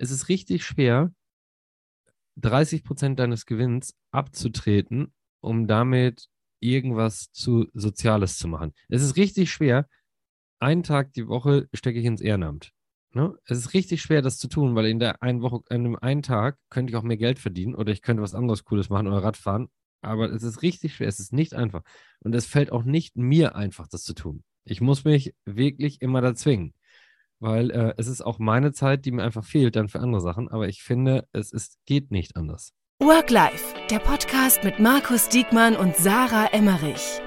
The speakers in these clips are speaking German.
es ist richtig schwer, 30 Prozent deines Gewinns abzutreten, um damit irgendwas zu Soziales zu machen. Es ist richtig schwer. Einen Tag die Woche stecke ich ins Ehrenamt. Ne? Es ist richtig schwer, das zu tun, weil in der einen Woche, in einem einen Tag könnte ich auch mehr Geld verdienen oder ich könnte was anderes Cooles machen oder Radfahren. Aber es ist richtig schwer, es ist nicht einfach. Und es fällt auch nicht mir einfach, das zu tun. Ich muss mich wirklich immer da zwingen weil äh, es ist auch meine Zeit, die mir einfach fehlt dann für andere Sachen. Aber ich finde, es ist, geht nicht anders. Work Life, der Podcast mit Markus Diekmann und Sarah Emmerich.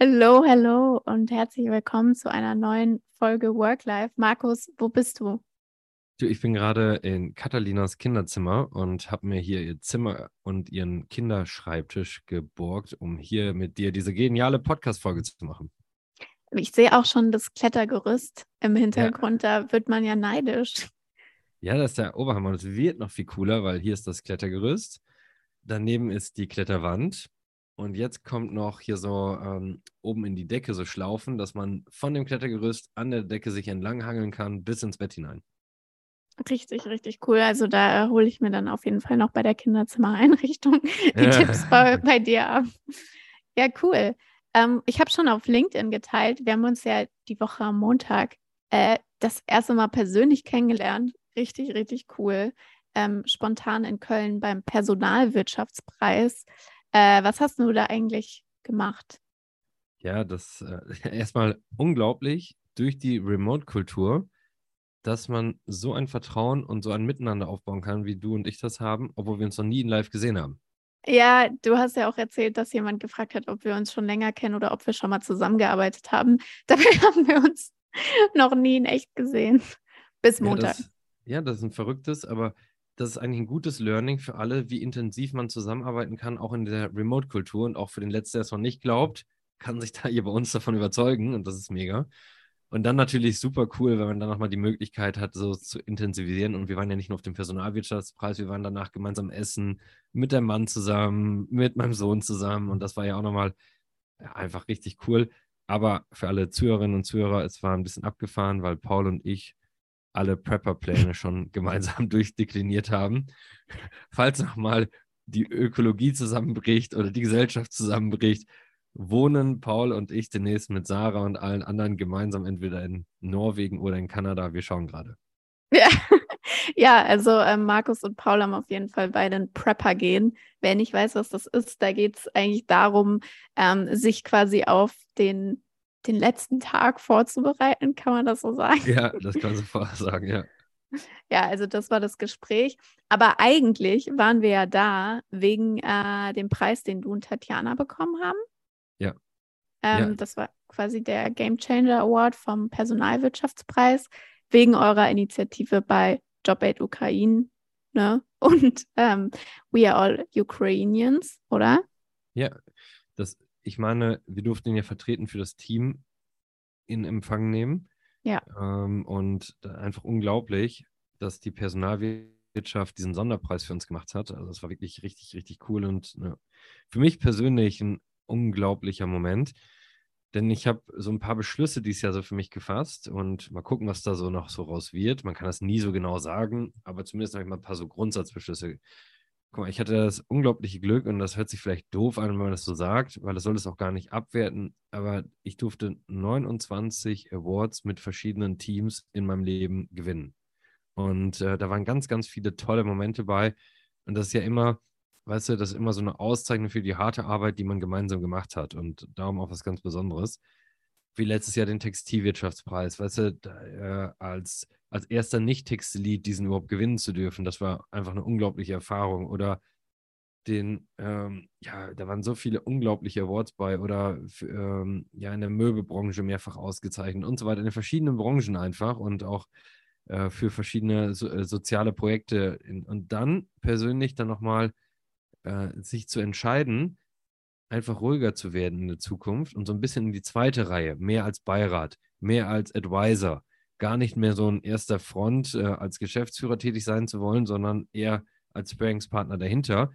Hallo, hallo und herzlich willkommen zu einer neuen Folge Work Life. Markus, wo bist du? Du, ich bin gerade in Katalinas Kinderzimmer und habe mir hier ihr Zimmer und ihren Kinderschreibtisch geborgt, um hier mit dir diese geniale Podcast-Folge zu machen. Ich sehe auch schon das Klettergerüst im Hintergrund, ja. da wird man ja neidisch. Ja, das ist der Oberhammer. Das wird noch viel cooler, weil hier ist das Klettergerüst. Daneben ist die Kletterwand. Und jetzt kommt noch hier so ähm, oben in die Decke so Schlaufen, dass man von dem Klettergerüst an der Decke sich entlanghangeln kann bis ins Bett hinein. Richtig, richtig cool. Also da äh, hole ich mir dann auf jeden Fall noch bei der Kinderzimmereinrichtung die ja. Tipps bei, bei dir ab. Ja, cool. Ähm, ich habe schon auf LinkedIn geteilt. Wir haben uns ja die Woche am Montag äh, das erste Mal persönlich kennengelernt. Richtig, richtig cool. Ähm, spontan in Köln beim Personalwirtschaftspreis. Äh, was hast du da eigentlich gemacht? Ja, das äh, erstmal unglaublich durch die Remote-Kultur, dass man so ein Vertrauen und so ein Miteinander aufbauen kann, wie du und ich das haben, obwohl wir uns noch nie in Live gesehen haben. Ja, du hast ja auch erzählt, dass jemand gefragt hat, ob wir uns schon länger kennen oder ob wir schon mal zusammengearbeitet haben. Dabei haben wir uns noch nie in echt gesehen. Bis Montag. Ja das, ja, das ist ein verrücktes, aber das ist eigentlich ein gutes Learning für alle, wie intensiv man zusammenarbeiten kann, auch in der Remote-Kultur. Und auch für den Letzten, der es noch nicht glaubt, kann sich da hier bei uns davon überzeugen. Und das ist mega. Und dann natürlich super cool, wenn man dann nochmal die Möglichkeit hat, so zu intensivieren. Und wir waren ja nicht nur auf dem Personalwirtschaftspreis, wir waren danach gemeinsam essen, mit dem Mann zusammen, mit meinem Sohn zusammen. Und das war ja auch nochmal ja, einfach richtig cool. Aber für alle Zuhörerinnen und Zuhörer, es war ein bisschen abgefahren, weil Paul und ich alle Prepper-Pläne schon gemeinsam durchdekliniert haben. Falls nochmal die Ökologie zusammenbricht oder die Gesellschaft zusammenbricht, wohnen Paul und ich demnächst mit Sarah und allen anderen gemeinsam entweder in Norwegen oder in Kanada. Wir schauen gerade. Ja. ja, also äh, Markus und Paul haben auf jeden Fall beide ein Prepper gehen. Wer nicht weiß, was das ist, da geht es eigentlich darum, ähm, sich quasi auf den, den letzten Tag vorzubereiten, kann man das so sagen? Ja, das kann man so sagen, ja. Ja, also das war das Gespräch. Aber eigentlich waren wir ja da wegen äh, dem Preis, den du und Tatjana bekommen haben. Ähm, ja. Das war quasi der Game Changer Award vom Personalwirtschaftspreis wegen eurer Initiative bei JobAid Ukraine ne? und ähm, We Are All Ukrainians, oder? Ja, das, ich meine, wir durften ihn ja vertreten für das Team in Empfang nehmen. Ja. Ähm, und einfach unglaublich, dass die Personalwirtschaft diesen Sonderpreis für uns gemacht hat. Also es war wirklich richtig, richtig cool und ne, für mich persönlich ein unglaublicher Moment. Denn ich habe so ein paar Beschlüsse dieses Jahr so für mich gefasst und mal gucken, was da so noch so raus wird. Man kann das nie so genau sagen, aber zumindest habe ich mal ein paar so Grundsatzbeschlüsse. Guck mal, ich hatte das unglaubliche Glück und das hört sich vielleicht doof an, wenn man das so sagt, weil das soll es auch gar nicht abwerten, aber ich durfte 29 Awards mit verschiedenen Teams in meinem Leben gewinnen. Und äh, da waren ganz, ganz viele tolle Momente bei. Und das ist ja immer, weißt du, das ist immer so eine Auszeichnung für die harte Arbeit, die man gemeinsam gemacht hat und darum auch was ganz Besonderes. Wie letztes Jahr den Textilwirtschaftspreis, weißt du, da, äh, als, als erster Nicht-Textilit diesen überhaupt gewinnen zu dürfen, das war einfach eine unglaubliche Erfahrung. Oder den, ähm, ja, da waren so viele unglaubliche Awards bei oder ähm, ja, in der Möbelbranche mehrfach ausgezeichnet und so weiter, in den verschiedenen Branchen einfach und auch äh, für verschiedene so, äh, soziale Projekte. In, und dann persönlich dann nochmal äh, sich zu entscheiden, einfach ruhiger zu werden in der Zukunft und so ein bisschen in die zweite Reihe, mehr als Beirat, mehr als Advisor, gar nicht mehr so ein erster Front äh, als Geschäftsführer tätig sein zu wollen, sondern eher als Sparingspartner dahinter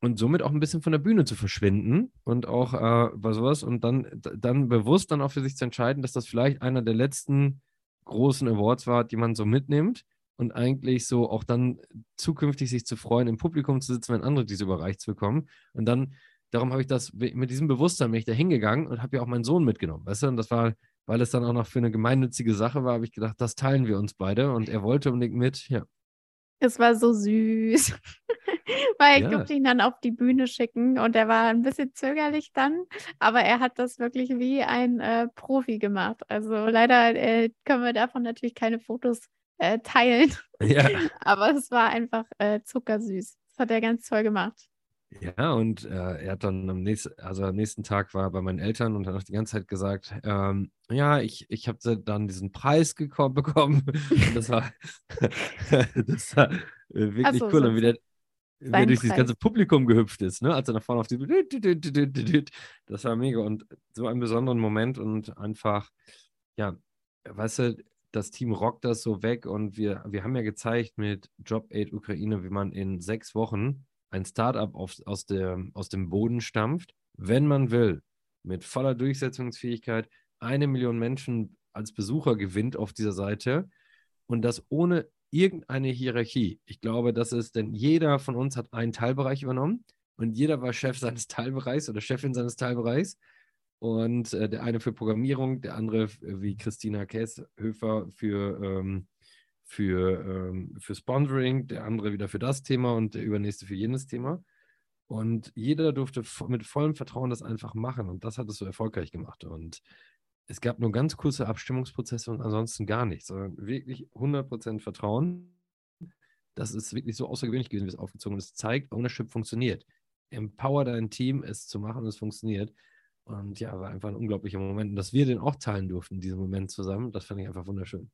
und somit auch ein bisschen von der Bühne zu verschwinden und auch äh, bei sowas und dann, dann bewusst dann auch für sich zu entscheiden, dass das vielleicht einer der letzten großen Awards war, die man so mitnimmt und eigentlich so auch dann zukünftig sich zu freuen, im Publikum zu sitzen, wenn andere diese überreicht bekommen. Und dann, darum habe ich das mit diesem Bewusstsein bin ich da hingegangen und habe ja auch meinen Sohn mitgenommen, weißt du? Und das war, weil es dann auch noch für eine gemeinnützige Sache war, habe ich gedacht, das teilen wir uns beide und er wollte unbedingt mit, ja. Es war so süß, weil ich Ja. durfte ihn dann auf die Bühne schicken und er war ein bisschen zögerlich dann, aber er hat das wirklich wie ein äh, Profi gemacht. Also leider äh, können wir davon natürlich keine Fotos äh, teilen, Ja. aber es war einfach äh, zuckersüß. Das hat er ganz toll gemacht. Ja, und äh, er hat dann am nächsten, also am nächsten Tag war er bei meinen Eltern und hat auch die ganze Zeit gesagt, ähm, ja, ich, ich habe dann diesen Preis geko- bekommen. Und das war, das war äh, wirklich so, cool. so Und wie der, wie er durch dieses Preis. ganze Publikum gehüpft ist, ne? Als er nach vorne auf die Das war mega und so einen besonderen Moment und einfach, ja, weißt du, das Team rockt das so weg und wir, wir haben ja gezeigt mit Job Aid Ukraine, wie man in sechs Wochen ein Startup auf, aus, der, aus dem Boden stampft, wenn man will, mit voller Durchsetzungsfähigkeit, eine Million Menschen als Besucher gewinnt auf dieser Seite und das ohne irgendeine Hierarchie. Ich glaube, das ist, denn jeder von uns hat einen Teilbereich übernommen und jeder war Chef seines Teilbereichs oder Chefin seines Teilbereichs. Und äh, der eine für Programmierung, der andere f- wie Christina Käshöfer für, ähm, für, ähm, für Sponsoring, der andere wieder für das Thema und der übernächste für jenes Thema. Und jeder durfte mit vollem Vertrauen das einfach machen und das hat es so erfolgreich gemacht. Und es gab nur ganz kurze Abstimmungsprozesse und ansonsten gar nichts, sondern wirklich 100% Vertrauen. Das ist wirklich so außergewöhnlich gewesen, wie es aufgezogen ist. Es zeigt, Ownership funktioniert. Empower dein Team, es zu machen und es funktioniert. Und ja, war einfach ein unglaublicher Moment. Dass wir den auch teilen durften, diesen Moment zusammen, das fand ich einfach wunderschön.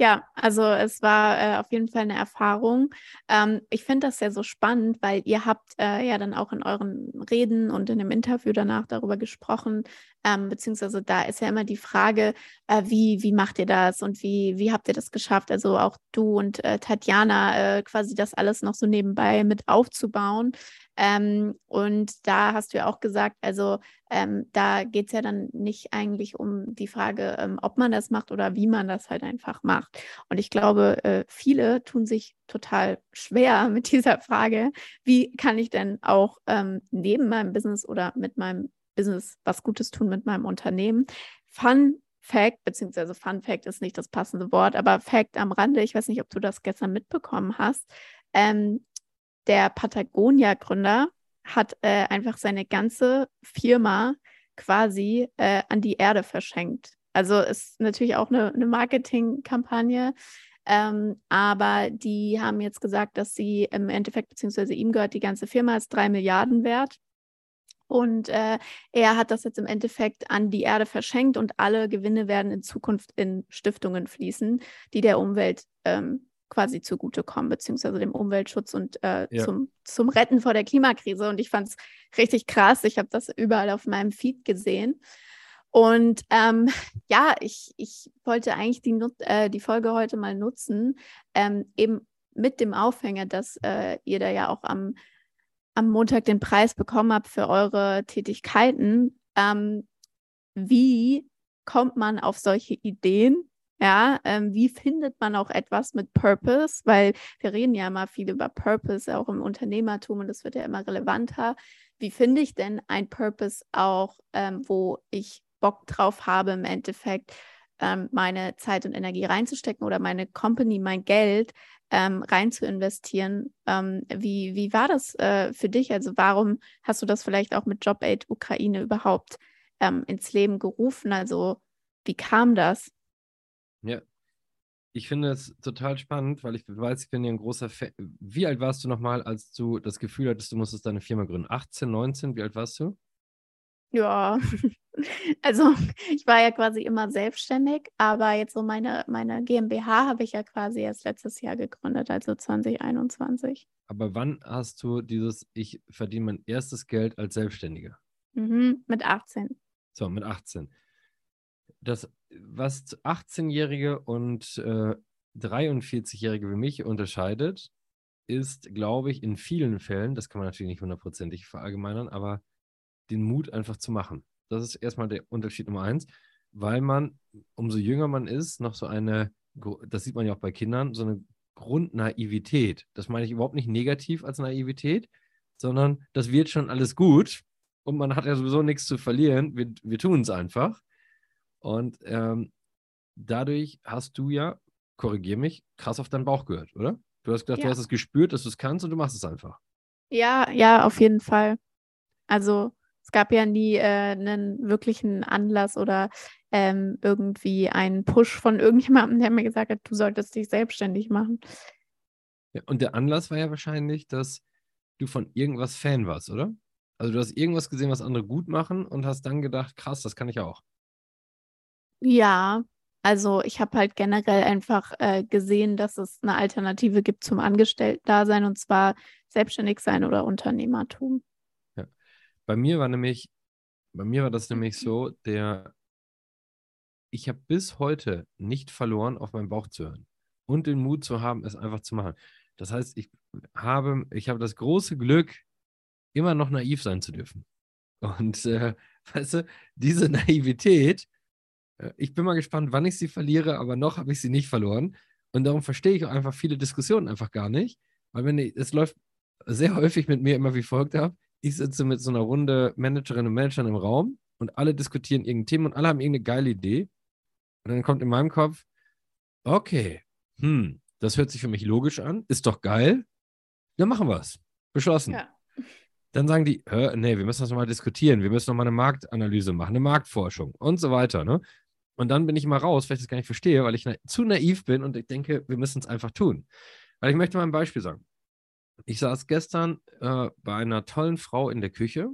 Ja, also es war äh, auf jeden Fall eine Erfahrung. Ähm, ich finde das ja so spannend, weil ihr habt äh, ja dann auch in euren Reden und in dem Interview danach darüber gesprochen, ähm, beziehungsweise da ist ja immer die Frage, äh, wie, wie macht ihr das und wie, wie habt ihr das geschafft? Also auch du und äh, Tatjana äh, quasi das alles noch so nebenbei mit aufzubauen. Ähm, und da hast du ja auch gesagt, also ähm, da geht es ja dann nicht eigentlich um die Frage, ähm, ob man das macht oder wie man das halt einfach macht. Und ich glaube, äh, viele tun sich total schwer mit dieser Frage, wie kann ich denn auch ähm, neben meinem Business oder mit meinem Business was Gutes tun mit meinem Unternehmen. Fun Fact, beziehungsweise Fun Fact ist nicht das passende Wort, aber Fact am Rande, ich weiß nicht, ob du das gestern mitbekommen hast. Ähm, der Patagonia-Gründer hat äh, einfach seine ganze Firma quasi äh, an die Erde verschenkt. Also ist natürlich auch eine, eine Marketingkampagne, ähm, aber die haben jetzt gesagt, dass sie im Endeffekt, beziehungsweise ihm gehört die ganze Firma, ist drei Milliarden wert. Und äh, er hat das jetzt im Endeffekt an die Erde verschenkt und alle Gewinne werden in Zukunft in Stiftungen fließen, die der Umwelt ähm, quasi zugutekommen, beziehungsweise dem Umweltschutz und äh, Ja. zum, zum Retten vor der Klimakrise. Und ich fand es richtig krass. Ich habe das überall auf meinem Feed gesehen. Und ähm, ja, ich, ich wollte eigentlich die, äh, die Folge heute mal nutzen, ähm, eben mit dem Aufhänger, dass äh, ihr da ja auch am, am Montag den Preis bekommen habt für eure Tätigkeiten. Ähm, wie kommt man auf solche Ideen? Ja, ähm, wie findet man auch etwas mit Purpose? Weil wir reden ja immer viel über Purpose, auch im Unternehmertum und das wird ja immer relevanter. Wie finde ich denn ein Purpose auch, ähm, wo ich Bock drauf habe, im Endeffekt ähm, meine Zeit und Energie reinzustecken oder meine Company, mein Geld ähm, rein zu investieren? Ähm, wie, wie war das äh, für dich? Also warum hast du das vielleicht auch mit Job Aid Ukraine überhaupt ähm, ins Leben gerufen? Also wie kam das? Ja. Ich finde es total spannend, weil ich weiß, ich bin ja ein großer Fan. Wie alt warst du nochmal, als du das Gefühl hattest, du musstest deine Firma gründen? 18, 19? Wie alt warst du? Ja, also ich war ja quasi immer selbstständig, aber jetzt so meine, meine GmbH habe ich ja quasi erst letztes Jahr gegründet, also 2021. Aber wann hast du dieses, ich verdiene mein erstes Geld als Selbstständiger? Mhm, mit 18. So, mit 18. Das, was 18-Jährige und äh, 43-Jährige wie mich unterscheidet, ist, glaube ich, in vielen Fällen, das kann man natürlich nicht hundertprozentig verallgemeinern, aber den Mut einfach zu machen. Das ist erstmal der Unterschied Nummer eins. weil man, umso jünger man ist, noch so eine, das sieht man ja auch bei Kindern, so eine Grundnaivität. Das meine ich überhaupt nicht negativ als Naivität, sondern das wird schon alles gut und man hat ja sowieso nichts zu verlieren. Wir, wir tun es einfach. Und ähm, dadurch hast du ja, korrigier mich, krass auf deinen Bauch gehört, oder? Du hast gesagt, ja. du hast es gespürt, dass du es kannst und du machst es einfach. Ja, ja, auf jeden Fall. Also es gab ja nie äh, einen wirklichen Anlass oder ähm, irgendwie einen Push von irgendjemandem, der mir gesagt hat, du solltest dich selbstständig machen. Ja, und der Anlass war ja wahrscheinlich, dass du von irgendwas Fan warst, oder? Also du hast irgendwas gesehen, was andere gut machen und hast dann gedacht, krass, das kann ich auch. Ja, also ich habe halt generell einfach äh, gesehen, dass es eine Alternative gibt zum Angestellten-Dasein und zwar selbstständig sein oder Unternehmertum. Bei mir war nämlich, bei mir war das nämlich so, der, ich habe bis heute nicht verloren, auf meinen Bauch zu hören und den Mut zu haben, es einfach zu machen. Das heißt, ich habe, ich habe das große Glück, immer noch naiv sein zu dürfen. Und äh, weißt du, diese Naivität, äh, ich bin mal gespannt, wann ich sie verliere, aber noch habe ich sie nicht verloren. Und darum verstehe ich auch einfach viele Diskussionen einfach gar nicht. Weil wenn ich, es läuft sehr häufig mit mir immer wie folgt ab. Ich sitze mit so einer Runde Managerinnen und Managern im Raum und alle diskutieren irgendein Thema und alle haben irgendeine geile Idee. Und dann kommt in meinem Kopf, okay, hm, das hört sich für mich logisch an, ist doch geil. Dann machen wir es. Beschlossen. Ja. Dann sagen die, nee, wir müssen das nochmal diskutieren, wir müssen nochmal eine Marktanalyse machen, eine Marktforschung und so weiter. Ne? Und dann bin ich mal raus, weil ich das gar nicht verstehe, weil ich na zu naiv bin und ich denke, wir müssen es einfach tun. Weil ich möchte mal ein Beispiel sagen. Ich saß gestern äh, bei einer tollen Frau in der Küche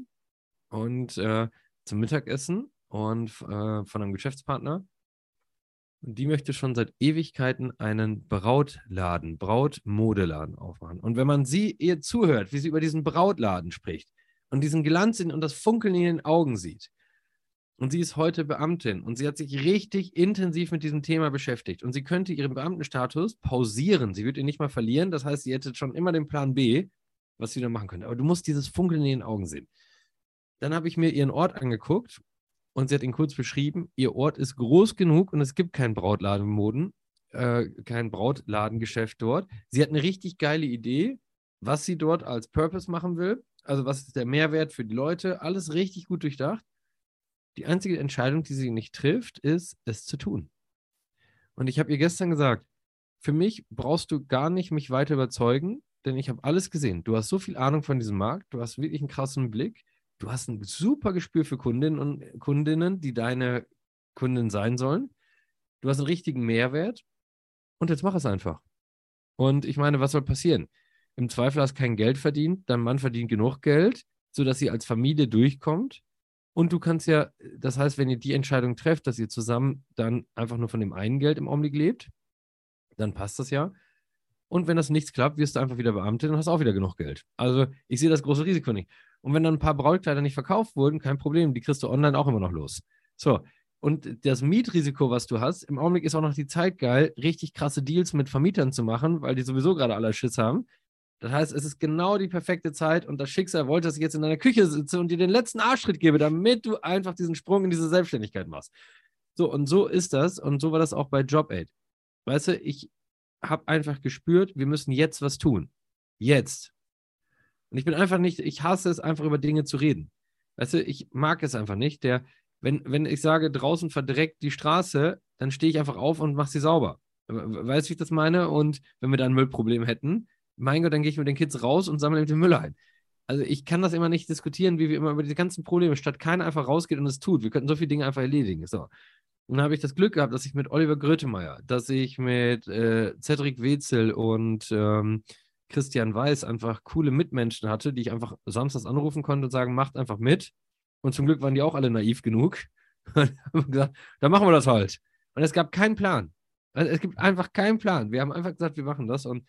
und äh, zum Mittagessen und äh, von einem Geschäftspartner und die möchte schon seit Ewigkeiten einen Brautladen, Brautmodeladen aufmachen. Und wenn man sie ihr zuhört, wie sie über diesen Brautladen spricht und diesen Glanz in, und das Funkeln in den Augen sieht, und sie ist heute Beamtin und sie hat sich richtig intensiv mit diesem Thema beschäftigt und sie könnte ihren Beamtenstatus pausieren. Sie würde ihn nicht mal verlieren. Das heißt, sie hätte schon immer den Plan B, was sie dann machen könnte. Aber du musst dieses Funkeln in den Augen sehen. Dann habe ich mir ihren Ort angeguckt und sie hat ihn kurz beschrieben. Ihr Ort ist groß genug und es gibt keinen Brautladenmoden, äh, kein Brautladengeschäft dort. Sie hat eine richtig geile Idee, was sie dort als Purpose machen will. Also was ist der Mehrwert für die Leute? Alles richtig gut durchdacht. Die einzige Entscheidung, die sie nicht trifft, ist, es zu tun. Und ich habe ihr gestern gesagt, für mich brauchst du gar nicht mich weiter überzeugen, denn ich habe alles gesehen. Du hast so viel Ahnung von diesem Markt, du hast wirklich einen krassen Blick du hast ein super Gespür für Kundinnen und Kundinnen, die deine Kunden sein sollen. Du hast einen richtigen Mehrwert und jetzt mach es einfach. Und ich meine, was soll passieren? Im Zweifel hast du kein Geld verdient, dein Mann verdient genug Geld, sodass sie als Familie durchkommt. Und du kannst ja, das heißt, wenn ihr die Entscheidung trefft, dass ihr zusammen dann einfach nur von dem einen Geld im Augenblick lebt, dann passt das ja. Und wenn das nichts klappt, wirst du einfach wieder Beamtin und hast auch wieder genug Geld. Also ich sehe das große Risiko nicht. Und wenn dann ein paar Brautkleider nicht verkauft wurden, kein Problem, die kriegst du online auch immer noch los. So. Und das Mietrisiko, was du hast, im Augenblick ist auch noch die Zeit geil, richtig krasse Deals mit Vermietern zu machen, weil die sowieso gerade alle Schiss haben. Das heißt, es ist genau die perfekte Zeit und das Schicksal wollte, dass ich jetzt in deiner Küche sitze und dir den letzten Arschschritt gebe, damit du einfach diesen Sprung in diese Selbstständigkeit machst. So, und so ist das und so war das auch bei JobAid. Weißt du, ich habe einfach gespürt, wir müssen jetzt was tun. Jetzt. Und ich bin einfach nicht, ich hasse es einfach über Dinge zu reden. Weißt du, ich mag es einfach nicht. Der, wenn, wenn ich sage, draußen verdreckt die Straße, dann stehe ich einfach auf und mache sie sauber. Weißt du, wie ich das meine? Und wenn wir da ein Müllproblem hätten, mein Gott, dann gehe ich mit den Kids raus und sammle den Müll ein. Also ich kann das immer nicht diskutieren, wie wir immer über die ganzen Probleme, statt keiner einfach rausgeht und es tut. Wir könnten so viele Dinge einfach erledigen. So. Und dann habe ich das Glück gehabt, dass ich mit Oliver Grötemeyer, dass ich mit äh, Cedric Wetzel und ähm, Christian Weiß einfach coole Mitmenschen hatte, die ich einfach samstags anrufen konnte und sagen, macht einfach mit. Und zum Glück waren die auch alle naiv genug. Und haben gesagt, dann machen wir das halt. Und es gab keinen Plan. Also es gibt einfach keinen Plan. Wir haben einfach gesagt, wir machen das. Und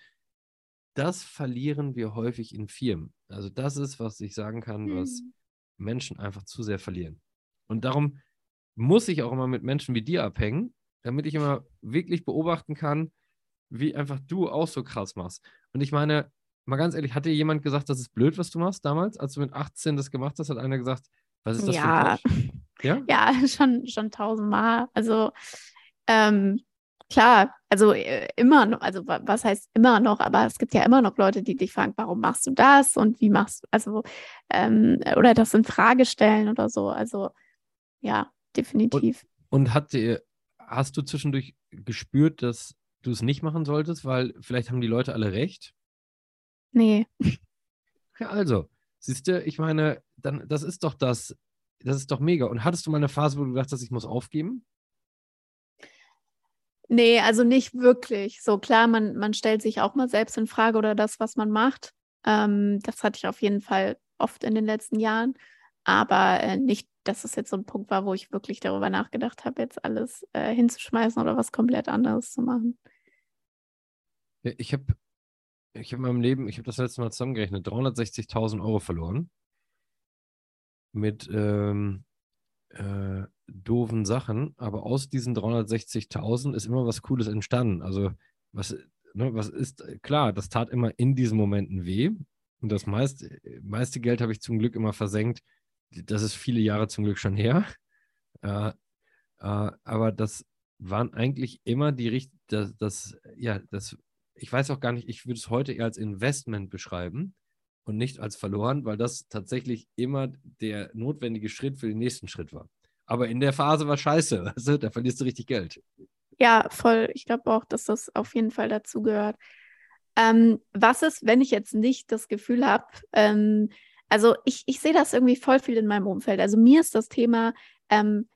das verlieren wir häufig in Firmen. Also das ist, was ich sagen kann, mhm. was Menschen einfach zu sehr verlieren. Und darum muss ich auch immer mit Menschen wie dir abhängen, damit ich immer wirklich beobachten kann, wie einfach du auch so krass machst. Und ich meine, mal ganz ehrlich, hat dir jemand gesagt, das ist blöd, was du machst damals? Als du mit 18 das gemacht hast, hat einer gesagt, was ist das ja. für ein Ja? Ja, schon, schon tausendmal. Also ähm, klar, also äh, immer noch, also was heißt immer noch, aber es gibt ja immer noch Leute, die dich fragen, warum machst du das und wie machst du, also ähm, oder das in Frage stellen oder so. Also ja, definitiv. Und, und hat hast du zwischendurch gespürt, dass du es nicht machen solltest, weil vielleicht haben die Leute alle recht? Nee. Ja, also, siehst du, ich meine, dann, das ist doch das, das ist doch mega. Und hattest du mal eine Phase, wo du dachtest, ich muss aufgeben? Nee, also nicht wirklich. So klar, man, man stellt sich auch mal selbst in Frage oder das, was man macht. Ähm, das hatte ich auf jeden Fall oft in den letzten Jahren. Aber äh, nicht, dass es jetzt so ein Punkt war, wo ich wirklich darüber nachgedacht habe, jetzt alles äh, hinzuschmeißen oder was komplett anderes zu machen. Ich habe ich hab in meinem Leben, ich habe das letzte Mal zusammengerechnet, 360.000 Euro verloren. Mit ähm, äh, doofen Sachen, aber aus diesen 360.000 ist immer was Cooles entstanden. Also, was, ne, was ist, klar, das tat immer in diesen Momenten weh. Und das meiste, meiste Geld habe ich zum Glück immer versenkt. Das ist viele Jahre zum Glück schon her. Äh, äh, aber das waren eigentlich immer die richtigen, das, das, ja, das, ich weiß auch gar nicht, ich würde es heute eher als Investment beschreiben und nicht als verloren, weil das tatsächlich immer der notwendige Schritt für den nächsten Schritt war. Aber in der Phase war scheiße, weißt da verlierst du richtig Geld. Ja, voll. Ich glaube auch, dass das auf jeden Fall dazu gehört. Ähm, was ist, wenn ich jetzt nicht das Gefühl habe, ähm, also ich, ich sehe das irgendwie voll viel in meinem Umfeld. Also mir ist das Thema, ähm,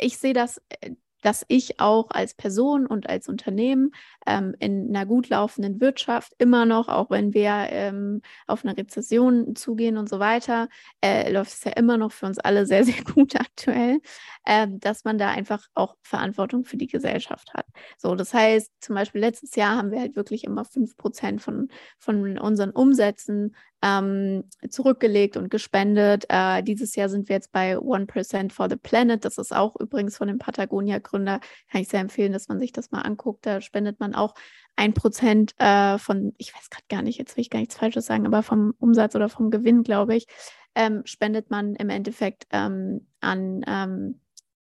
ich sehe das äh, dass ich auch als Person und als Unternehmen ähm, in einer gut laufenden Wirtschaft immer noch, auch wenn wir ähm, auf eine Rezession zugehen und so weiter, äh, läuft es ja immer noch für uns alle sehr, sehr gut aktuell, äh, dass man da einfach auch Verantwortung für die Gesellschaft hat. So, das heißt, zum Beispiel letztes Jahr haben wir halt wirklich immer fünf Prozent von, von unseren Umsätzen ähm, zurückgelegt und gespendet. Äh, dieses Jahr sind wir jetzt bei 1% for the Planet. Das ist auch übrigens von dem Patagonia-Gründer. Kann ich sehr empfehlen, dass man sich das mal anguckt. Da spendet man auch ein Prozent äh, von, ich weiß gerade gar nicht, jetzt will ich gar nichts Falsches sagen, aber vom Umsatz oder vom Gewinn, glaube ich, ähm, spendet man im Endeffekt ähm, an ähm,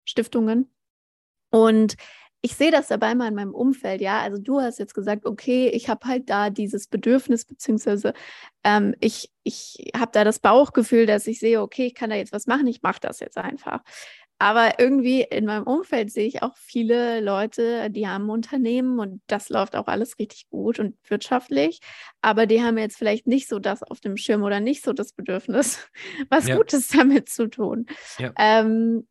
Stiftungen. Und ich sehe das dabei mal in meinem Umfeld, ja. Also du hast jetzt gesagt, okay, ich habe halt da dieses Bedürfnis, beziehungsweise ähm, ich, ich habe da das Bauchgefühl, dass ich sehe, okay, ich kann da jetzt was machen, ich mache das jetzt einfach. Aber irgendwie in meinem Umfeld sehe ich auch viele Leute, die haben Unternehmen und das läuft auch alles richtig gut und wirtschaftlich. Aber die haben jetzt vielleicht nicht so das auf dem Schirm oder nicht so das Bedürfnis, was ja. Gutes damit zu tun. Ja. Ähm,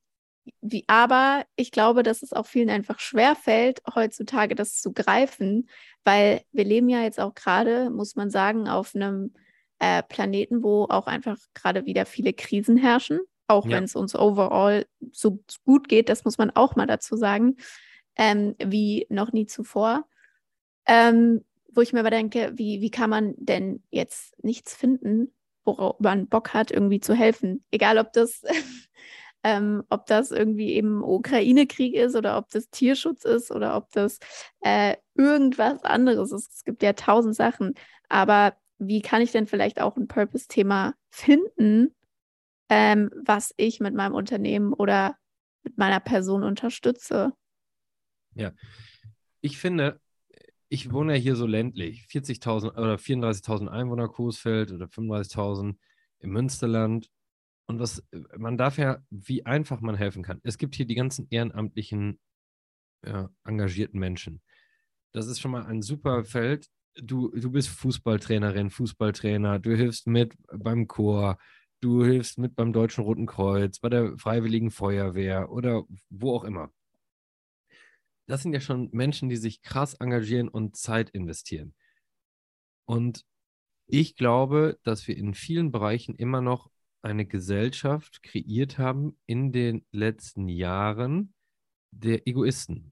wie, aber ich glaube, dass es auch vielen einfach schwerfällt, heutzutage das zu greifen, weil wir leben ja jetzt auch gerade, muss man sagen, auf einem äh, Planeten, wo auch einfach gerade wieder viele Krisen herrschen auch ja. wenn es uns overall so gut geht, das muss man auch mal dazu sagen, ähm, wie noch nie zuvor. Ähm, wo ich mir aber denke, wie, wie kann man denn jetzt nichts finden, worauf man Bock hat, irgendwie zu helfen? Egal, ob das, ähm, ob das irgendwie eben Ukraine-Krieg ist oder ob das Tierschutz ist oder ob das äh, irgendwas anderes ist. Es gibt ja tausend Sachen. Aber wie kann ich denn vielleicht auch ein Purpose-Thema finden, ähm, was ich mit meinem Unternehmen oder mit meiner Person unterstütze. Ja, ich finde, ich wohne ja hier so ländlich, 40.000 oder 34.000 Einwohner Coesfeld oder 35.000 im Münsterland. Und was man darf ja, wie einfach man helfen kann. Es gibt hier die ganzen ehrenamtlichen, ja, engagierten Menschen. Das ist schon mal ein super Feld. Du, du bist Fußballtrainerin, Fußballtrainer, du hilfst mit beim Chor, du hilfst mit beim Deutschen Roten Kreuz, bei der Freiwilligen Feuerwehr oder wo auch immer. Das sind ja schon Menschen, die sich krass engagieren und Zeit investieren. Und ich glaube, dass wir in vielen Bereichen immer noch eine Gesellschaft kreiert haben in den letzten Jahren der Egoisten.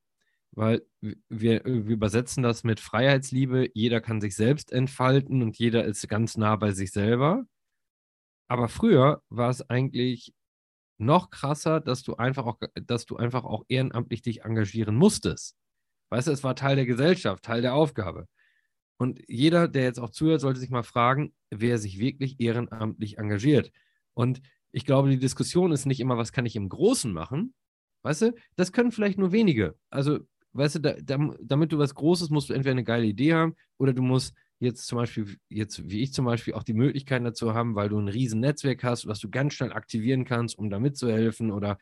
Weil wir, wir übersetzen das mit Freiheitsliebe, jeder kann sich selbst entfalten und jeder ist ganz nah bei sich selber. Aber früher war es eigentlich noch krasser, dass du einfach auch, dass du einfach auch ehrenamtlich dich engagieren musstest. Weißt du, es war Teil der Gesellschaft, Teil der Aufgabe. Und jeder, der jetzt auch zuhört, sollte sich mal fragen, wer sich wirklich ehrenamtlich engagiert. Und Ich glaube, die Diskussion ist nicht immer, was kann ich im Großen machen? Weißt du, das können vielleicht nur wenige. Also, weißt du, da, da, damit du was Großes musst du entweder eine geile Idee haben oder du musst jetzt zum Beispiel, jetzt wie ich zum Beispiel, auch die Möglichkeiten dazu haben, weil du ein riesen Netzwerk hast, was du ganz schnell aktivieren kannst, um da mitzuhelfen oder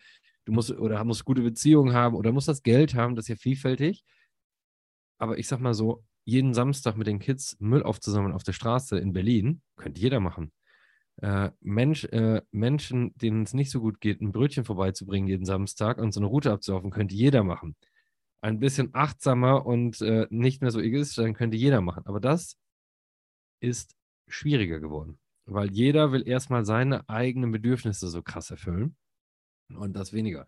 du musst oder musst gute Beziehungen haben oder musst das Geld haben, das ist ja vielfältig. Aber ich sag mal so, jeden Samstag mit den Kids Müll aufzusammeln auf der Straße in Berlin, könnte jeder machen. Äh, Mensch, äh, Menschen, denen es nicht so gut geht, ein Brötchen vorbeizubringen jeden Samstag und so eine Route abzulaufen, könnte jeder machen. Ein bisschen achtsamer und äh, nicht mehr so egoistisch sein, könnte jeder machen. Aber das ist schwieriger geworden, weil jeder will erstmal seine eigenen Bedürfnisse so krass erfüllen und das weniger.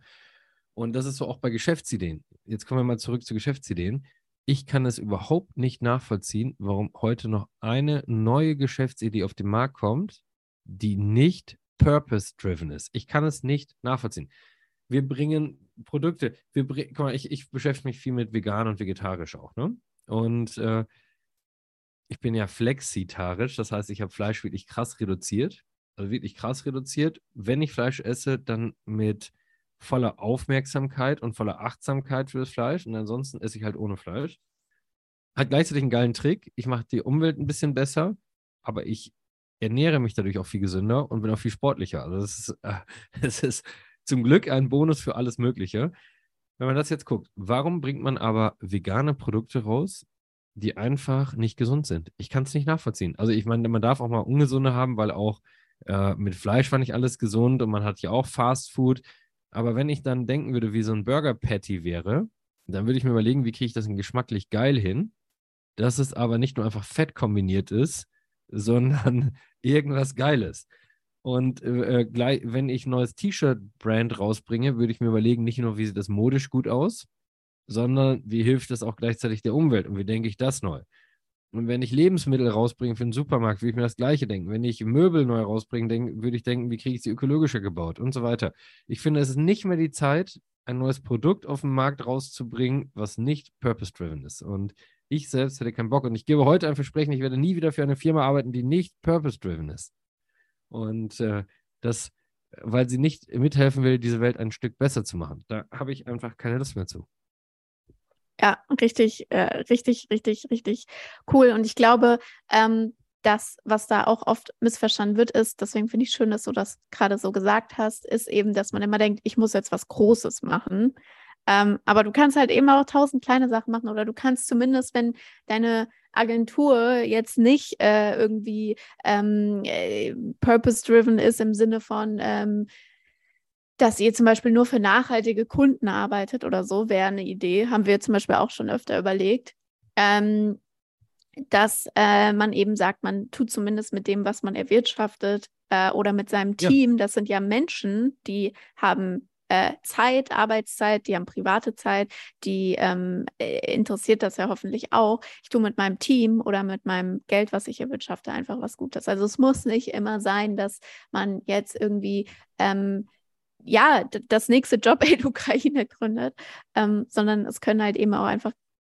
Und das ist so auch bei Geschäftsideen. Jetzt kommen wir mal zurück zu Geschäftsideen. Ich kann es überhaupt nicht nachvollziehen, warum heute noch eine neue Geschäftsidee auf den Markt kommt, die nicht purpose-driven ist. Ich kann es nicht nachvollziehen. Wir bringen Produkte, wir bring, guck mal, ich, ich beschäftige mich viel mit vegan und vegetarisch auch, ne? Und äh, ich bin ja flexitarisch, das heißt, ich habe Fleisch wirklich krass reduziert. Also wirklich krass reduziert. Wenn ich Fleisch esse, dann mit voller Aufmerksamkeit und voller Achtsamkeit für das Fleisch. Und ansonsten esse ich halt ohne Fleisch. Hat gleichzeitig einen geilen Trick. Ich mache die Umwelt ein bisschen besser, aber ich ernähre mich dadurch auch viel gesünder und bin auch viel sportlicher. Also es ist, äh, es ist zum Glück ein Bonus für alles Mögliche. Wenn man das jetzt guckt, warum bringt man aber vegane Produkte raus, die einfach nicht gesund sind? Ich kann es nicht nachvollziehen. Also ich meine, man darf auch mal ungesunde haben, weil auch äh, mit Fleisch war nicht alles gesund und man hat ja auch Fast Food. Aber wenn ich dann denken würde, wie so ein Burger Patty wäre, dann würde ich mir überlegen, wie kriege ich das denn geschmacklich geil hin, dass es aber nicht nur einfach Fett kombiniert ist, sondern irgendwas Geiles. Und äh, äh, gleich, wenn ich ein neues T-Shirt-Brand rausbringe, würde ich mir überlegen, nicht nur, wie sieht das modisch gut aus, sondern wie hilft das auch gleichzeitig der Umwelt und wie denke ich das neu. Und wenn ich Lebensmittel rausbringe für den Supermarkt, würde ich mir das Gleiche denken. Wenn ich Möbel neu rausbringe, denk, würde ich denken, wie kriege ich sie ökologischer gebaut und so weiter. Ich finde, es ist nicht mehr die Zeit, ein neues Produkt auf den Markt rauszubringen, was nicht purpose-driven ist. Und ich selbst hätte keinen Bock. Und ich gebe heute ein Versprechen, ich werde nie wieder für eine Firma arbeiten, die nicht purpose-driven ist. Und äh, das, weil sie nicht mithelfen will, diese Welt ein Stück besser zu machen. Da habe ich einfach keine Lust mehr zu. Ja, richtig, äh, richtig, richtig, richtig cool. Und ich glaube, ähm, das, was da auch oft missverstanden wird, ist, deswegen finde ich schön, dass du das gerade so gesagt hast, ist eben, dass man immer denkt, ich muss jetzt was Großes machen. Ähm, aber du kannst halt eben auch tausend kleine Sachen machen oder du kannst zumindest, wenn deine Agentur jetzt nicht äh, irgendwie ähm, äh, purpose-driven ist im Sinne von, ähm, dass ihr zum Beispiel nur für nachhaltige Kunden arbeitet oder so, wäre eine Idee. Haben wir zum Beispiel auch schon öfter überlegt. Ähm, dass äh, man eben sagt, man tut zumindest mit dem, was man erwirtschaftet äh, oder mit seinem Team. Ja. Das sind ja Menschen, die haben äh, Zeit, Arbeitszeit, die haben private Zeit, die ähm, äh, interessiert das ja hoffentlich auch. Ich tue mit meinem Team oder mit meinem Geld, was ich erwirtschafte, einfach was Gutes. Also es muss nicht immer sein, dass man jetzt irgendwie ähm, ja, das nächste Job in Ukraine gründet, ähm, sondern es können halt eben auch einfach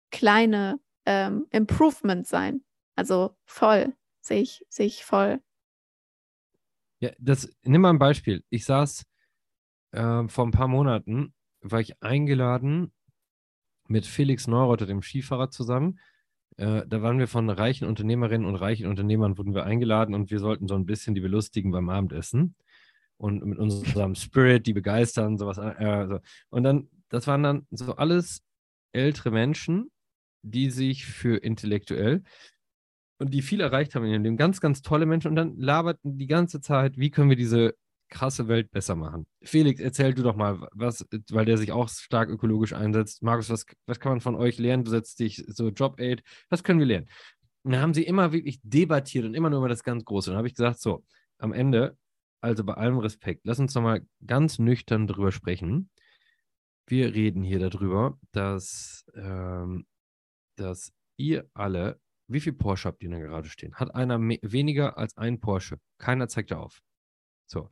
kleine ähm, Improvements sein. Also voll, sehe ich, sehe ich voll. Ja, das, nimm mal ein Beispiel. Ich saß äh, vor ein paar Monaten, war ich eingeladen mit Felix Neureuther, dem Skifahrer, zusammen. Äh, da waren wir von reichen Unternehmerinnen und reichen Unternehmern, wurden wir eingeladen und wir sollten so ein bisschen die belustigen beim Abendessen und mit unserem Spirit, die begeistern, sowas. Äh, so. Und dann, das waren dann so alles ältere Menschen, die sich für intellektuell und die viel erreicht haben in ihrem Leben, ganz, ganz tolle Menschen und dann laberten die ganze Zeit, wie können wir diese krasse Welt besser machen. Felix, erzähl du doch mal, was, weil der sich auch stark ökologisch einsetzt. Markus, was, was kann man von euch lernen? Du setzt dich so Job-Aid, was können wir lernen? Und dann haben sie immer wirklich debattiert und immer nur über das ganz Große. Und dann habe ich gesagt, so, am Ende also bei allem Respekt, lass uns nochmal ganz nüchtern darüber sprechen. Wir reden hier darüber, dass, ähm, dass ihr alle, wie viel Porsche habt ihr denn gerade stehen? Hat einer weniger als ein Porsche? Keiner zeigt da auf. So.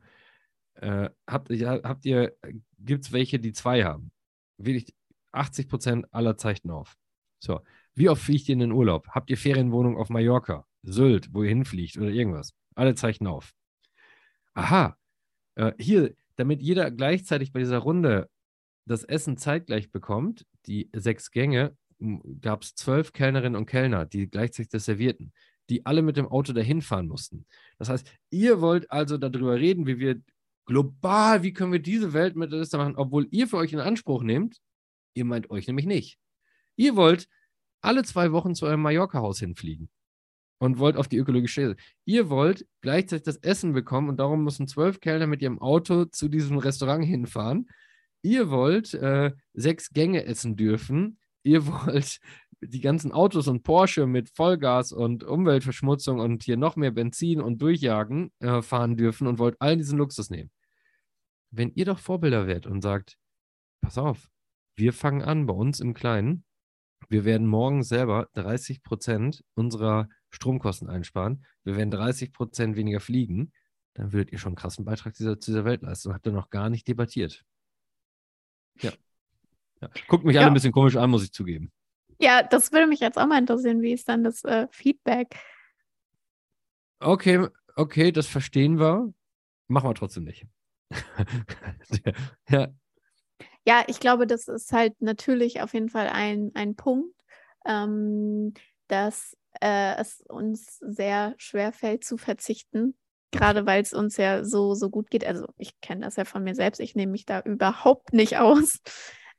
Äh, habt, habt ihr, gibt es welche, die zwei haben? Wirklich 80 Prozent aller zeichnen auf. So. Wie oft fliegt ihr in den Urlaub? Habt ihr Ferienwohnung auf Mallorca, Sylt, wo ihr hinfliegt oder irgendwas? Alle zeichnen auf aha, Äh, hier, damit jeder gleichzeitig bei dieser Runde das Essen zeitgleich bekommt, die sechs Gänge, gab es zwölf Kellnerinnen und Kellner, die gleichzeitig das servierten, die alle mit dem Auto dahin fahren mussten. Das heißt, ihr wollt also darüber reden, wie wir global, wie können wir diese Welt mit Liste machen, obwohl ihr für euch in Anspruch nehmt, ihr meint euch nämlich nicht. Ihr wollt alle zwei Wochen zu eurem Mallorca-Haus hinfliegen und wollt auf die ökologische Stelle. Ihr wollt gleichzeitig das Essen bekommen und darum müssen zwölf Kellner mit ihrem Auto zu diesem Restaurant hinfahren. Ihr wollt äh, sechs Gänge essen dürfen. Ihr wollt die ganzen Autos und Porsche mit Vollgas und Umweltverschmutzung und hier noch mehr Benzin und Durchjagen äh, fahren dürfen und wollt all diesen Luxus nehmen. Wenn ihr doch Vorbilder werdet und sagt, pass auf, wir fangen an bei uns im Kleinen. Wir werden morgen selber 30 Prozent unserer Stromkosten einsparen. Wir werden 30 Prozent weniger fliegen. Dann würdet ihr schon einen krassen Beitrag dieser, zu dieser Welt leisten. Habt ihr noch gar nicht debattiert. Ja. ja. Guckt mich ja. alle ein bisschen komisch an, muss ich zugeben. Ja, das würde mich jetzt auch mal interessieren. Wie ist dann das äh, Feedback? Okay, okay, das verstehen wir. Machen wir trotzdem nicht. ja. Ja, ich glaube, das ist halt natürlich auf jeden Fall ein, ein Punkt, ähm, dass äh, es uns sehr schwer fällt zu verzichten, gerade weil es uns ja so, so gut geht. Also ich kenne das ja von mir selbst, ich nehme mich da überhaupt nicht aus.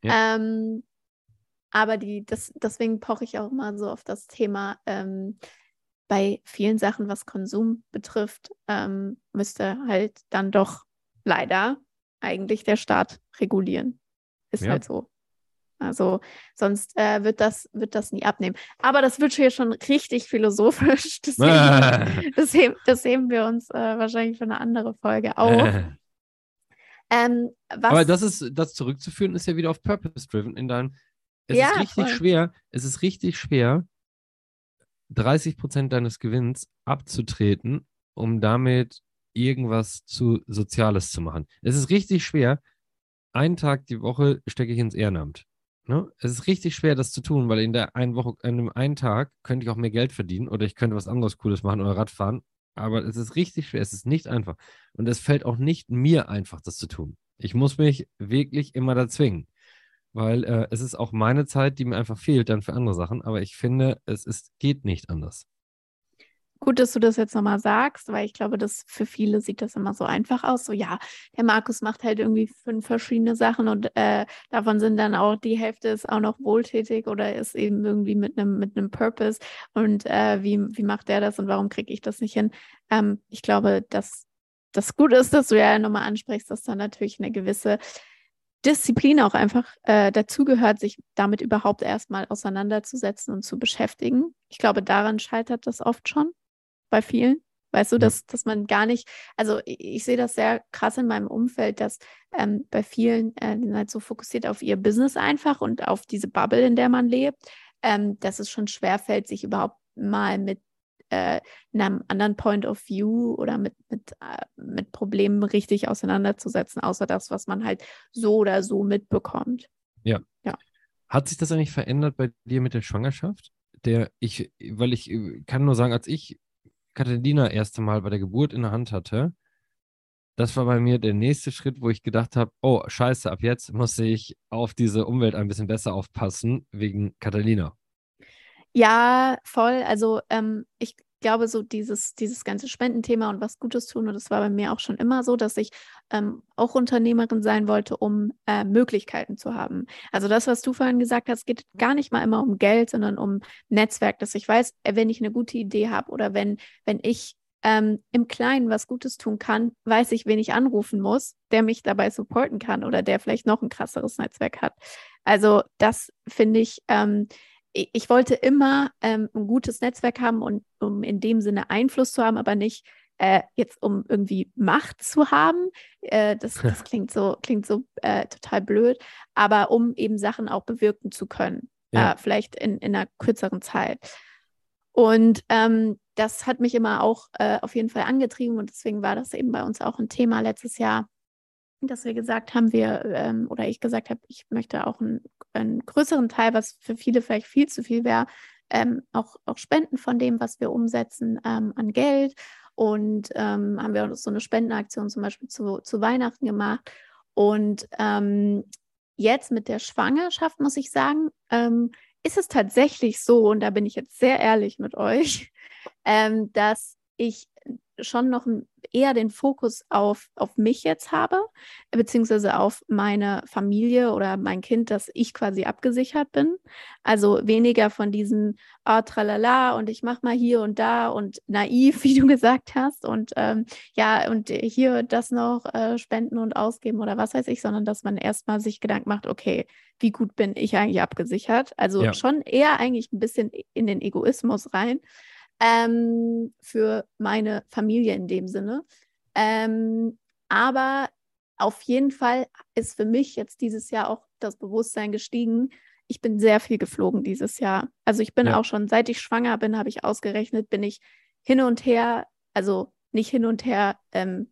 Ja. Ähm, aber die, das, deswegen poche ich auch immer so auf das Thema, ähm, bei vielen Sachen, was Konsum betrifft, ähm, müsste halt dann doch leider eigentlich der Staat regulieren. Ist ja. halt so. Also sonst äh, wird, das, wird das nie abnehmen. Aber das wird hier schon richtig philosophisch. Deswegen, das, heben, das heben wir uns äh, wahrscheinlich für eine andere Folge auf. ähm, Aber das ist, das zurückzuführen, ist ja wieder auf Purpose-Driven in deinem. Es ja, ist richtig voll. schwer, es ist richtig schwer, 30 Prozent deines Gewinns abzutreten, um damit irgendwas zu Soziales zu machen. Es ist richtig schwer. Einen Tag die Woche stecke ich ins Ehrenamt. Ne? Es ist richtig schwer, das zu tun, weil in der einen Woche, in einem einen Tag könnte ich auch mehr Geld verdienen oder ich könnte was anderes Cooles machen oder Radfahren. Aber es ist richtig schwer, es ist nicht einfach. Und es fällt auch nicht mir einfach, das zu tun. Ich muss mich wirklich immer da zwingen, weil äh, es ist auch meine Zeit, die mir einfach fehlt dann für andere Sachen. Aber ich finde, es ist, geht nicht anders. Gut, dass du das jetzt nochmal sagst, weil ich glaube, dass für viele sieht das immer so einfach aus. So, ja, der Markus macht halt irgendwie fünf verschiedene Sachen und äh, davon sind dann auch die Hälfte ist auch noch wohltätig oder ist eben irgendwie mit einem mit Purpose. Und äh, wie, wie macht der das und warum kriege ich das nicht hin? Ähm, ich glaube, dass das gut ist, dass du ja nochmal ansprichst, dass da natürlich eine gewisse Disziplin auch einfach äh, dazugehört, sich damit überhaupt erstmal auseinanderzusetzen und zu beschäftigen. Ich glaube, daran scheitert das oft schon bei vielen. Weißt du, dass, dass man gar nicht, also ich, ich sehe das sehr krass in meinem Umfeld, dass ähm, bei vielen äh, halt so fokussiert auf ihr Business einfach und auf diese Bubble, in der man lebt, ähm, dass es schon schwerfällt, sich überhaupt mal mit äh, einem anderen Point of View oder mit, mit, äh, mit Problemen richtig auseinanderzusetzen, außer das, was man halt so oder so mitbekommt. Ja. ja. Hat sich das eigentlich verändert bei dir mit der Schwangerschaft? Der ich, weil ich äh, kann nur sagen, als ich Katharina erste Mal bei der Geburt in der Hand hatte, das war bei mir der nächste Schritt, wo ich gedacht habe, oh scheiße, ab jetzt muss ich auf diese Umwelt ein bisschen besser aufpassen wegen Catalina. Ja, voll. Also ähm, ich glaube, so dieses, dieses ganze Spendenthema und was Gutes tun, und das war bei mir auch schon immer so, dass ich ähm, auch Unternehmerin sein wollte, um äh, Möglichkeiten zu haben. Also das, was du vorhin gesagt hast, geht gar nicht mal immer um Geld, sondern um Netzwerk, dass ich weiß, äh, wenn ich eine gute Idee habe oder wenn, wenn ich ähm, im Kleinen was Gutes tun kann, weiß ich, wen ich anrufen muss, der mich dabei supporten kann oder der vielleicht noch ein krasseres Netzwerk hat. Also das finde ich, ähm, ich wollte immer ähm, ein gutes Netzwerk haben und um in dem Sinne Einfluss zu haben, aber nicht äh, jetzt um irgendwie Macht zu haben. Äh, das, das, klingt so, klingt so äh, total blöd, aber um eben Sachen auch bewirken zu können. Ja. Äh, vielleicht in, in einer kürzeren Zeit. Und ähm, das hat mich immer auch äh, auf jeden Fall angetrieben und deswegen war das eben bei uns auch ein Thema letztes Jahr, dass wir gesagt haben, wir ähm, oder ich gesagt habe, ich möchte auch einen, einen, größeren Teil, was für viele vielleicht viel zu viel wäre, ähm, auch, auch Spenden von dem, was wir umsetzen, ähm, an Geld. Und ähm, haben wir so eine Spendenaktion zum Beispiel zu, zu Weihnachten gemacht. Und ähm, jetzt mit der Schwangerschaft, muss ich sagen, ähm, ist es tatsächlich so, und da bin ich jetzt sehr ehrlich mit euch, dass ich schon noch eher den Fokus auf, auf mich jetzt habe, beziehungsweise auf meine Familie oder mein Kind, dass ich quasi abgesichert bin. Also weniger von diesem oh, tralala und ich mache mal hier und da und naiv, wie du gesagt hast, und ähm, ja, und hier das noch äh, spenden und ausgeben oder was weiß ich, sondern dass man erstmal sich Gedanken macht, okay, wie gut bin ich eigentlich abgesichert? Also ja. schon eher eigentlich ein bisschen in den Egoismus rein ähm, für meine Familie in dem Sinne. Ähm, aber auf jeden Fall ist für mich jetzt dieses Jahr auch das Bewusstsein gestiegen. Ich bin sehr viel geflogen dieses Jahr. Also ich bin ja. auch schon, seit ich schwanger bin, habe ich ausgerechnet, bin ich hin und her, also nicht hin und her ähm,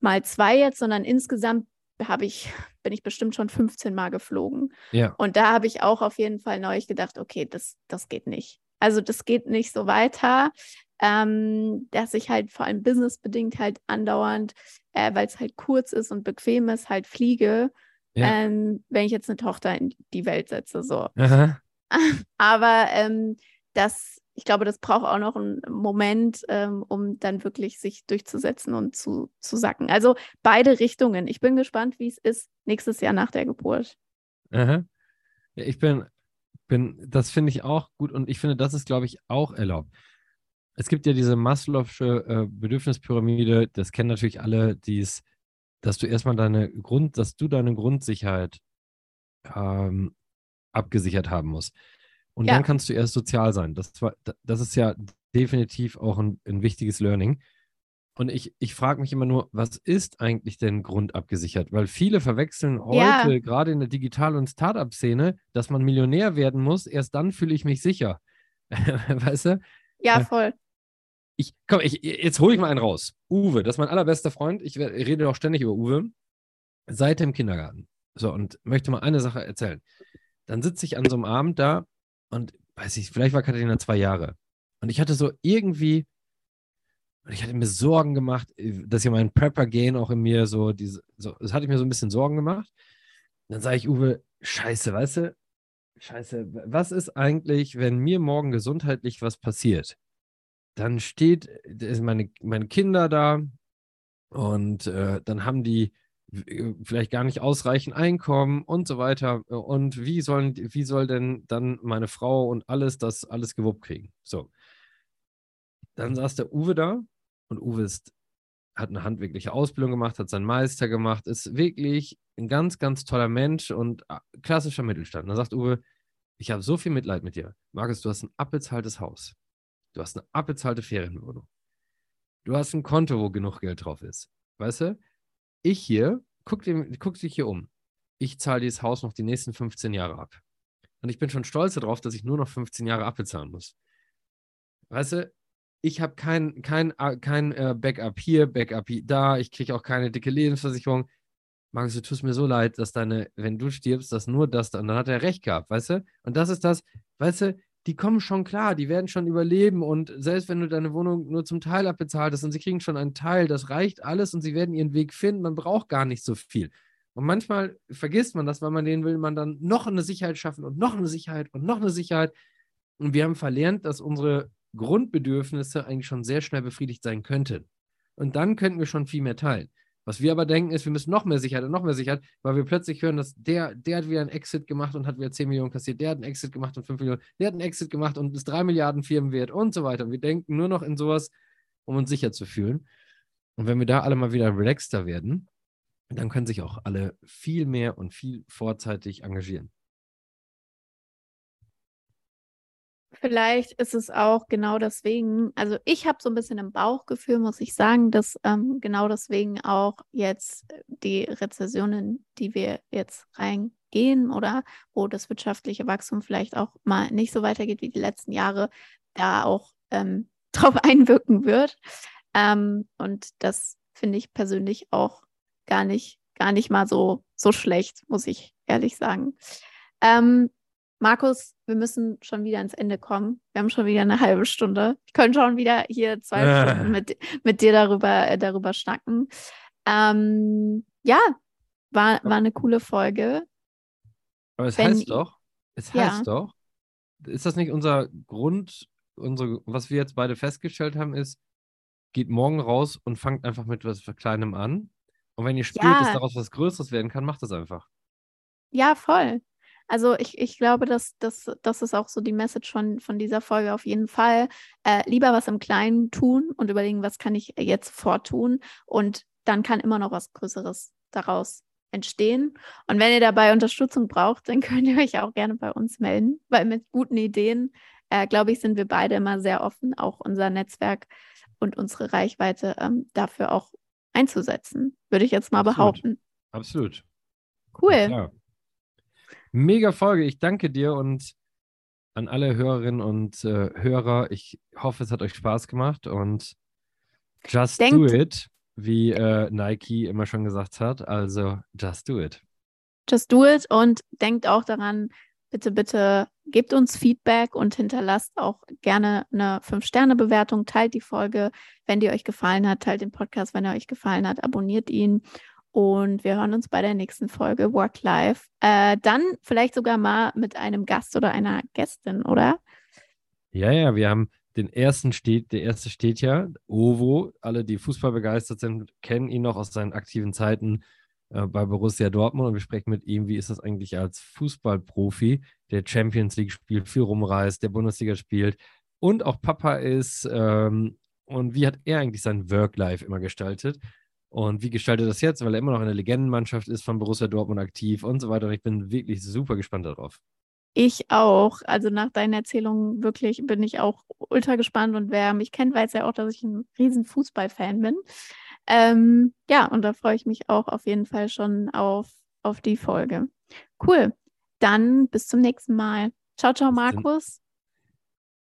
mal zwei jetzt, sondern insgesamt habe ich, bin ich bestimmt schon 15 Mal geflogen. Ja. Und da habe ich auch auf jeden Fall neu gedacht, okay, das, das geht nicht. Also das geht nicht so weiter, ähm, dass ich halt vor allem businessbedingt halt andauernd, äh, weil es halt kurz ist und bequem ist, halt fliege, ja. ähm, wenn ich jetzt eine Tochter in die Welt setze. So. Aber ähm, das, ich glaube, das braucht auch noch einen Moment, ähm, um dann wirklich sich durchzusetzen und zu, zu sacken. Also beide Richtungen. Ich bin gespannt, wie es ist nächstes Jahr nach der Geburt. Aha. Ich bin bin, das finde ich auch gut und ich finde, das ist, glaube ich, auch erlaubt. Es gibt ja diese Maslow'sche äh, Bedürfnispyramide, das kennen natürlich alle, die ist, dass du erstmal deine Grund, dass du deine Grundsicherheit ähm, abgesichert haben musst. Und ja. dann kannst du erst sozial sein. Das, war, das ist ja definitiv auch ein, ein wichtiges Learning. Und ich, ich frage mich immer nur, was ist eigentlich denn grundabgesichert? Weil viele verwechseln heute, ja. gerade in der Digital- und Startup-Szene, dass man Millionär werden muss. Erst dann fühle ich mich sicher. weißt du? Ja, äh, voll. Ich, komm, ich, jetzt hole ich mal einen raus. Uwe, das ist mein allerbester Freund. Ich rede auch ständig über Uwe. Seit dem Kindergarten. So, und möchte mal eine Sache erzählen. Dann sitze ich an so einem Abend da und weiß ich, vielleicht war Katharina zwei Jahre. Und ich hatte so irgendwie und ich hatte mir Sorgen gemacht, äh, dass ja mein Prepper-Gain auch in mir so, diese, so, das hatte ich mir so ein bisschen Sorgen gemacht. Und dann sage ich, Uwe, scheiße, weißt du, scheiße, was ist eigentlich, wenn mir morgen gesundheitlich was passiert? Dann steht meine, meine Kinder da und äh, dann haben die äh, vielleicht gar nicht ausreichend Einkommen und so weiter. Und wie sollen, wie soll denn dann meine Frau und alles das alles gewuppt kriegen? So. Dann saß der Uwe da und Uwe ist, hat eine handwerkliche Ausbildung gemacht, hat seinen Meister gemacht, ist wirklich ein ganz, ganz toller Mensch und ah, klassischer Mittelstand. dann sagt Uwe, ich habe so viel Mitleid mit dir. Markus, du hast ein abbezahltes Haus. Du hast eine abbezahlte Ferienwohnung. Du hast ein Konto, wo genug Geld drauf ist. Weißt du? Ich hier, guck, dir, guck dich hier um. Ich zahle dieses Haus noch die nächsten 15 Jahre ab. Und ich bin schon stolz darauf, dass ich nur noch 15 Jahre abbezahlen muss. Weißt du, ich habe kein, kein, äh, kein äh, Backup hier, Backup hier, da, ich kriege auch keine dicke Lebensversicherung. Markus, du tust mir so leid, dass deine, wenn du stirbst, dass nur das, und dann hat er recht gehabt, weißt du? Und das ist das, weißt du, die kommen schon klar, die werden schon überleben und selbst wenn du deine Wohnung nur zum Teil abbezahlt hast und sie kriegen schon einen Teil, das reicht alles und sie werden ihren Weg finden, man braucht gar nicht so viel. Und manchmal vergisst man das, weil man den will, man dann noch eine Sicherheit schaffen und noch eine Sicherheit und noch eine Sicherheit. Und wir haben verlernt, dass unsere Grundbedürfnisse eigentlich schon sehr schnell befriedigt sein könnten. Und dann könnten wir schon viel mehr teilen. Was wir aber denken, ist, wir müssen noch mehr Sicherheit und noch mehr Sicherheit, weil wir plötzlich hören, dass der, der hat wieder einen Exit gemacht und hat wieder 10 Millionen kassiert, der hat einen Exit gemacht und 5 Millionen, der hat einen Exit gemacht und ist 3 Milliarden Firmenwert und so weiter. Und wir denken nur noch in sowas, um uns sicher zu fühlen. Und wenn wir da alle mal wieder relaxter werden, dann können sich auch alle viel mehr und viel vorzeitig engagieren. Vielleicht ist es auch genau deswegen, also ich habe so ein bisschen im Bauchgefühl, muss ich sagen, dass ähm, genau deswegen auch jetzt die Rezessionen, die wir jetzt reingehen oder wo das wirtschaftliche Wachstum vielleicht auch mal nicht so weitergeht wie die letzten Jahre, da auch ähm, drauf einwirken wird. Ähm, und das finde ich persönlich auch gar nicht, gar nicht mal so, so schlecht, muss ich ehrlich sagen. Ähm, Markus, wir müssen schon wieder ins Ende kommen. Wir haben schon wieder eine halbe Stunde. Ich könnte schon wieder hier zwei äh. Stunden mit, mit dir darüber, äh, darüber schnacken. Ähm, ja, war, war eine coole Folge. Aber es Wenn, heißt doch, es heißt ja. doch, ist das nicht unser Grund, unsere, was wir jetzt beide festgestellt haben, ist, geht morgen raus und fangt einfach mit was Kleinem an. Und wenn ihr spürt, ja. dass daraus was Größeres werden kann, macht das einfach. Ja, voll. Also ich, ich glaube, dass, dass das ist auch so die Message von, von dieser Folge auf jeden Fall. Äh, lieber was im Kleinen tun und überlegen, was kann ich jetzt vortun. Und dann kann immer noch was Größeres daraus entstehen. Und wenn ihr dabei Unterstützung braucht, dann könnt ihr euch auch gerne bei uns melden, weil mit guten Ideen, äh, glaube ich, sind wir beide immer sehr offen, auch unser Netzwerk und unsere Reichweite ähm, dafür auch einzusetzen, würde ich jetzt mal Absolut. behaupten. Absolut. Cool. Ja, Mega Folge. Ich danke dir und an alle Hörerinnen und äh, Hörer. Ich hoffe, es hat euch Spaß gemacht und just Denkt, do it, wie äh, Nike immer schon gesagt hat. Also just do it. Just do it und denkt auch daran, bitte, bitte gebt uns Feedback und hinterlasst auch gerne eine 5-Sterne-Bewertung. Teilt die Folge, wenn die euch gefallen hat. Teilt den Podcast, wenn er euch gefallen hat. Abonniert ihn. Und wir hören uns bei der nächsten Folge Work Life. Äh, dann vielleicht sogar mal mit einem Gast oder einer Gästin, oder? Ja, ja, wir haben den ersten steht, der erste steht ja, Ovo. Alle, die Fußball begeistert sind, kennen ihn noch aus seinen aktiven Zeiten äh, bei Borussia Dortmund und wir sprechen mit ihm, wie ist das eigentlich als Fußballprofi, der Champions League spielt, viel rumreist, der Bundesliga spielt und auch Papa ist. Ähm, und wie hat er eigentlich sein Work-Life immer gestaltet? Und wie gestaltet das jetzt, weil er immer noch in der Legendenmannschaft ist von Borussia Dortmund aktiv und so weiter. Und ich bin wirklich super gespannt darauf. Ich auch. Also nach deinen Erzählungen wirklich bin ich auch ultra gespannt und wer mich kennt, weiß ja auch, dass ich ein riesen Fußballfan bin. Ähm, ja, und da freue ich mich auch auf jeden Fall schon auf, auf die Folge. Cool. Dann bis zum nächsten Mal. Ciao, ciao, Markus.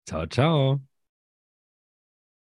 Ciao, ciao.